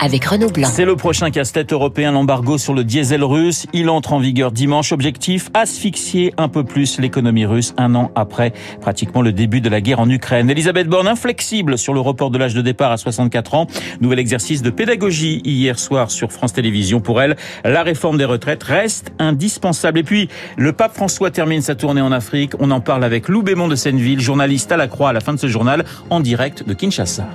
avec Renaud Blanc. C'est le prochain casse-tête européen, l'embargo sur le diesel russe. Il entre en vigueur dimanche. Objectif, asphyxier un peu plus l'économie russe un an après pratiquement le début de la guerre en Ukraine. Elisabeth Borne, inflexible sur le report de l'âge de départ à 64 ans. Nouvel exercice de pédagogie hier soir sur France Télévisions. Pour elle, la réforme des retraites reste indispensable. Et puis, le pape François termine sa tournée en Afrique. On en parle avec Lou Bémond de Senneville, journaliste à la Croix à la fin de ce journal, en direct de Kinshasa.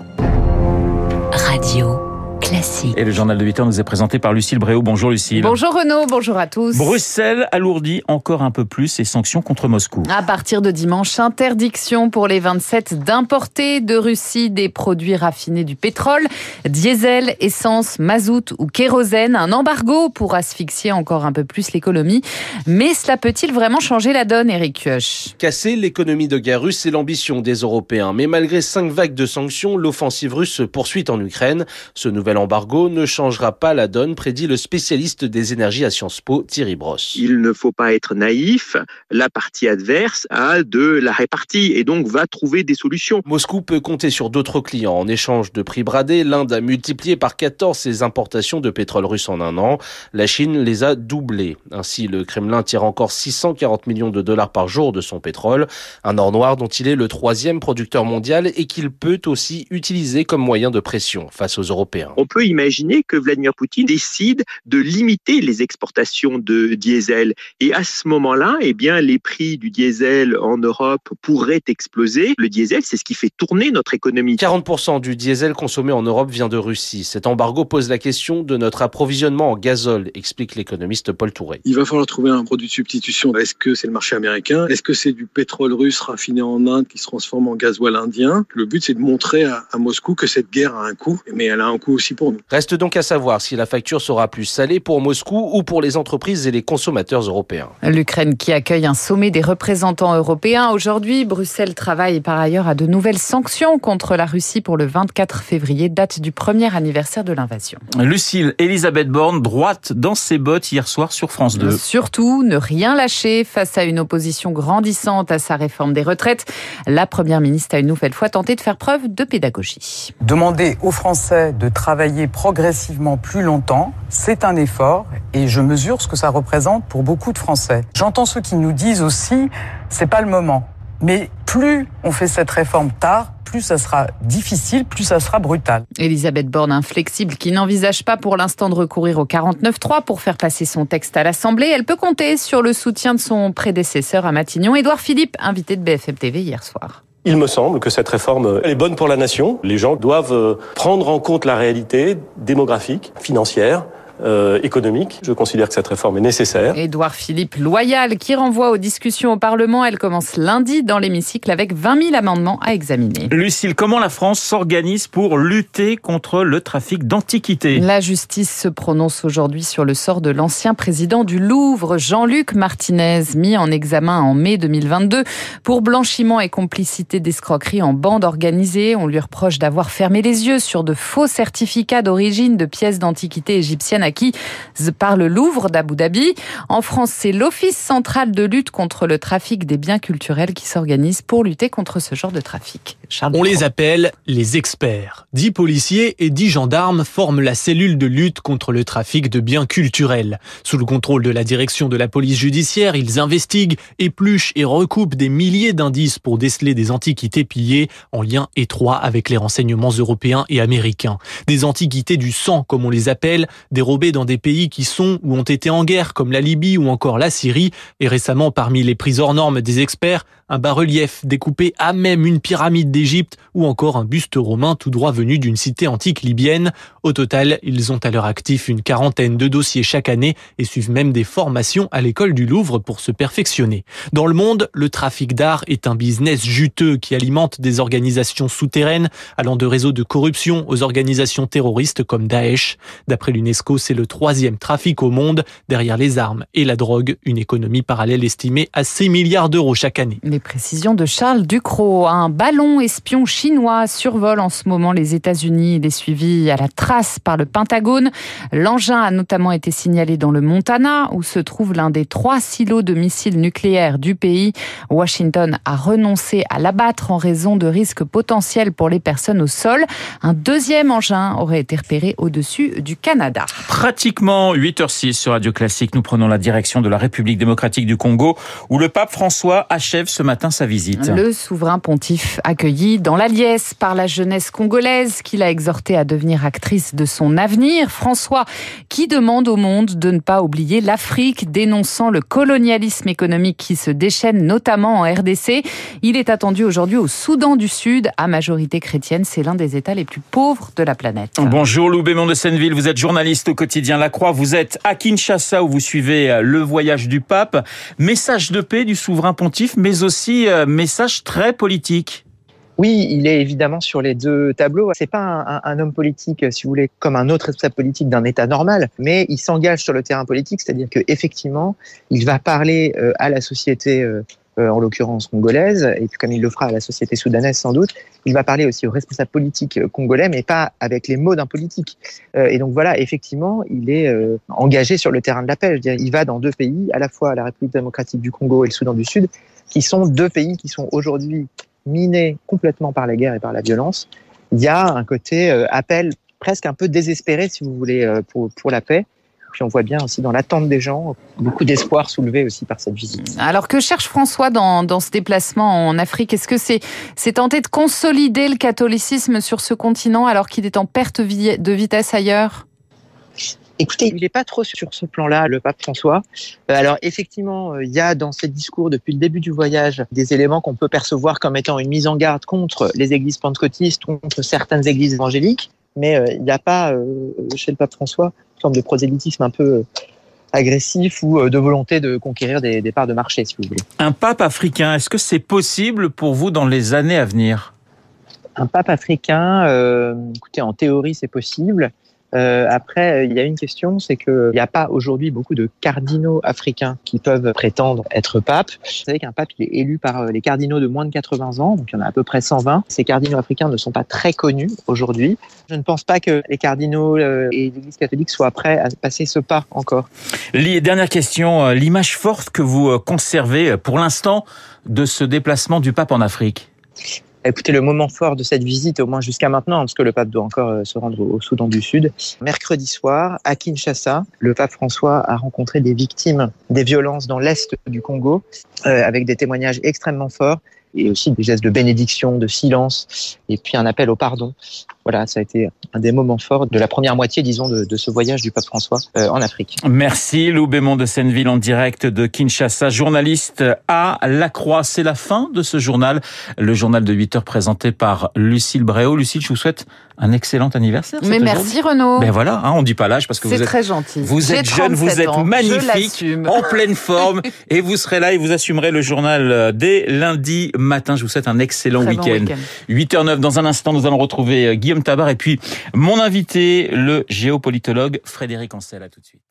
Classique. Et le journal de 8 heures nous est présenté par Lucille Bréau. Bonjour Lucille. Bonjour Renaud, bonjour à tous. Bruxelles alourdit encore un peu plus ses sanctions contre Moscou. À partir de dimanche, interdiction pour les 27 d'importer de Russie des produits raffinés du pétrole, diesel, essence, mazout ou kérosène. Un embargo pour asphyxier encore un peu plus l'économie. Mais cela peut-il vraiment changer la donne, Eric Kioch? Casser l'économie de guerre russe, c'est l'ambition des Européens. Mais malgré cinq vagues de sanctions, l'offensive russe se poursuit en Ukraine. Ce nouvel embargo ne changera pas la donne, prédit le spécialiste des énergies à Sciences Po, Thierry Brosse. Il ne faut pas être naïf. La partie adverse a de la répartie et donc va trouver des solutions. Moscou peut compter sur d'autres clients. En échange de prix bradés, l'Inde a multiplié par 14 ses importations de pétrole russe en un an. La Chine les a doublées. Ainsi, le Kremlin tire encore 640 millions de dollars par jour de son pétrole. Un or noir dont il est le troisième producteur mondial et qu'il peut aussi utiliser comme moyen de pression face aux Européens on peut imaginer que Vladimir Poutine décide de limiter les exportations de diesel. Et à ce moment-là, eh bien, les prix du diesel en Europe pourraient exploser. Le diesel, c'est ce qui fait tourner notre économie. 40% du diesel consommé en Europe vient de Russie. Cet embargo pose la question de notre approvisionnement en gazole, explique l'économiste Paul Touré. Il va falloir trouver un produit de substitution. Est-ce que c'est le marché américain? Est-ce que c'est du pétrole russe raffiné en Inde qui se transforme en gasoil indien? Le but, c'est de montrer à, à Moscou que cette guerre a un coût, mais elle a un coût aussi pour nous. Reste donc à savoir si la facture sera plus salée pour Moscou ou pour les entreprises et les consommateurs européens. L'Ukraine qui accueille un sommet des représentants européens. Aujourd'hui, Bruxelles travaille par ailleurs à de nouvelles sanctions contre la Russie pour le 24 février, date du premier anniversaire de l'invasion. Lucille, Elisabeth Borne, droite dans ses bottes hier soir sur France 2. Surtout, ne rien lâcher face à une opposition grandissante à sa réforme des retraites. La première ministre a une nouvelle fois tenté de faire preuve de pédagogie. Demander aux Français de travailler progressivement plus longtemps, c'est un effort et je mesure ce que ça représente pour beaucoup de Français. J'entends ceux qui nous disent aussi, c'est pas le moment. Mais plus on fait cette réforme tard, plus ça sera difficile, plus ça sera brutal. Elisabeth Borne, inflexible, qui n'envisage pas pour l'instant de recourir au 49-3 pour faire passer son texte à l'Assemblée, elle peut compter sur le soutien de son prédécesseur à Matignon, Édouard Philippe, invité de BFM TV hier soir. Il me semble que cette réforme est bonne pour la nation. Les gens doivent euh, prendre en compte la réalité démographique, financière, euh, économique. Je considère que cette réforme est nécessaire. Édouard Philippe Loyal qui renvoie aux discussions au Parlement. Elle commence lundi dans l'hémicycle avec 20 000 amendements à examiner. Lucille, comment la France s'organise pour lutter contre le trafic d'antiquités? La justice se prononce aujourd'hui sur le sort de l'ancien président du Louvre, Jean-Luc Martinez, mis en examen en mai 2022 pour blanchiment et complicité d'escroquerie en bande organisée. On lui reproche d'avoir fermé les yeux sur de faux certificats d'origine de pièces d'antiquités égyptiennes acquis par le Louvre d'Abu Dhabi. En France, c'est l'Office central de lutte contre le trafic des biens culturels qui s'organise pour lutter contre ce genre de trafic. Charles On les appelle les experts. Dix policiers et dix gendarmes forment la cellule de lutte contre le trafic de biens culturels. Sous le contrôle de la direction de la police judiciaire, ils investiguent, épluchent et recoupent des milliers d'indices pour déceler des antiquités pillées en lien étroit avec les renseignements européens et américains. Des antiquités du sang, comme on les appelle, dérobées dans des pays qui sont ou ont été en guerre, comme la Libye ou encore la Syrie. Et récemment, parmi les prises hors normes des experts, un bas-relief découpé à même une pyramide d'Égypte ou encore un buste romain tout droit venu d'une cité antique libyenne. Au total, ils ont à leur actif une quarantaine de dossiers chaque année et suivent même des formations à l'école du Louvre pour se perfectionner. Dans le monde, le trafic d'art est un business juteux qui alimente des organisations souterraines allant de réseaux de corruption aux organisations terroristes comme Daesh. D'après l'UNESCO, c'est le troisième trafic au monde derrière les armes et la drogue, une économie parallèle estimée à 6 milliards d'euros chaque année. Les précisions de Charles Ducrot. Un ballon espion chinois survole en ce moment les États-Unis. Il est suivi à la trace par le Pentagone. L'engin a notamment été signalé dans le Montana, où se trouve l'un des trois silos de missiles nucléaires du pays. Washington a renoncé à l'abattre en raison de risques potentiels pour les personnes au sol. Un deuxième engin aurait été repéré au-dessus du Canada. Pratiquement 8h06 sur Radio Classique, nous prenons la direction de la République démocratique du Congo, où le pape François achève ce matin sa visite. Le souverain pontife accueilli dans la liesse par la jeunesse congolaise qu'il a exhorté à devenir actrice de son avenir. François qui demande au monde de ne pas oublier l'Afrique, dénonçant le colonialisme économique qui se déchaîne notamment en RDC. Il est attendu aujourd'hui au Soudan du Sud, à majorité chrétienne. C'est l'un des États les plus pauvres de la planète. Bonjour Lou Bémond de Senneville, vous êtes journaliste au quotidien La Croix. Vous êtes à Kinshasa où vous suivez le voyage du pape. Message de paix du souverain pontife, mais aussi euh, message très politique. Oui, il est évidemment sur les deux tableaux. C'est pas un, homme politique, si vous voulez, comme un autre responsable politique d'un État normal, mais il s'engage sur le terrain politique, c'est-à-dire que effectivement, il va parler euh, à la société. Euh, en l'occurrence congolaise, et puis comme il le fera à la société soudanaise sans doute, il va parler aussi aux responsables politiques congolais, mais pas avec les mots d'un politique. Et donc voilà, effectivement, il est engagé sur le terrain de la paix. Il va dans deux pays, à la fois la République démocratique du Congo et le Soudan du Sud, qui sont deux pays qui sont aujourd'hui minés complètement par la guerre et par la violence. Il y a un côté appel presque un peu désespéré, si vous voulez, pour, pour la paix. Puis on voit bien aussi dans l'attente des gens beaucoup d'espoir soulevé aussi par cette visite. Alors que cherche François dans, dans ce déplacement en Afrique? Est-ce que c'est c'est tenter de consolider le catholicisme sur ce continent alors qu'il est en perte de vitesse ailleurs? Écoutez, il n'est pas trop sur ce plan-là, le pape François. Alors effectivement, il y a dans ses discours depuis le début du voyage des éléments qu'on peut percevoir comme étant une mise en garde contre les églises pentecôtistes, contre certaines églises évangéliques, mais il n'y a pas chez le pape François une forme de prosélytisme un peu agressif ou de volonté de conquérir des, des parts de marché, si vous voulez. Un pape africain, est-ce que c'est possible pour vous dans les années à venir? Un pape africain, euh, écoutez, en théorie, c'est possible. Euh, après, il y a une question, c'est qu'il n'y a pas aujourd'hui beaucoup de cardinaux africains qui peuvent prétendre être pape. Vous savez qu'un pape il est élu par les cardinaux de moins de 80 ans, donc il y en a à peu près 120. Ces cardinaux africains ne sont pas très connus aujourd'hui. Je ne pense pas que les cardinaux et l'Église catholique soient prêts à passer ce pas encore. Dernière question, l'image forte que vous conservez pour l'instant de ce déplacement du pape en Afrique? Écoutez, le moment fort de cette visite, au moins jusqu'à maintenant, parce que le pape doit encore se rendre au Soudan du Sud, mercredi soir, à Kinshasa, le pape François a rencontré des victimes des violences dans l'est du Congo, euh, avec des témoignages extrêmement forts et aussi des gestes de bénédiction, de silence, et puis un appel au pardon. Voilà, ça a été un des moments forts de la première moitié, disons, de, de ce voyage du pape François euh, en Afrique. Merci Lou Bémond de Senneville en direct de Kinshasa, journaliste à La Croix. C'est la fin de ce journal, le journal de 8 heures présenté par Lucille Bréau. Lucille, je vous souhaite un excellent anniversaire. Mais merci Renaud. Ben voilà, hein, on dit pas l'âge parce que vous êtes très gentil. Vous êtes jeune, vous êtes ans, magnifique, en pleine forme, et vous serez là et vous assumerez le journal dès lundi matin. Je vous souhaite un excellent week-end. Week 8h09, dans un instant, nous allons retrouver Et puis mon invité, le géopolitologue Frédéric Ancel. À tout de suite.